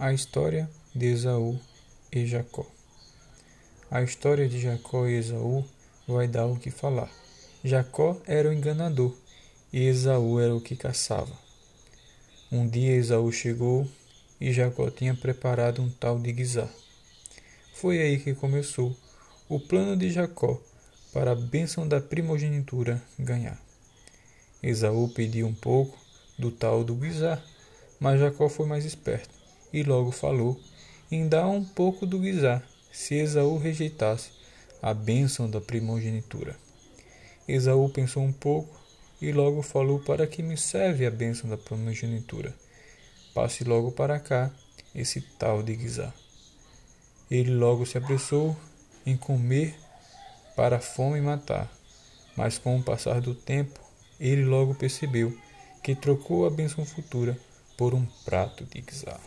A história de Esaú e Jacó. A história de Jacó e Esaú vai dar o que falar. Jacó era o enganador e Esaú era o que caçava. Um dia Esaú chegou e Jacó tinha preparado um tal de guisar. Foi aí que começou o plano de Jacó para a bênção da primogenitura ganhar. Esaú pediu um pouco do tal do guisar, mas Jacó foi mais esperto e logo falou dar um pouco do guisar, se Esaú rejeitasse a bênção da primogenitura. Esaú pensou um pouco e logo falou: Para que me serve a bênção da primogenitura? Passe logo para cá esse tal de guisar. Ele logo se apressou em comer para a fome matar, mas com o passar do tempo, ele logo percebeu que trocou a bênção futura por um prato de guisar.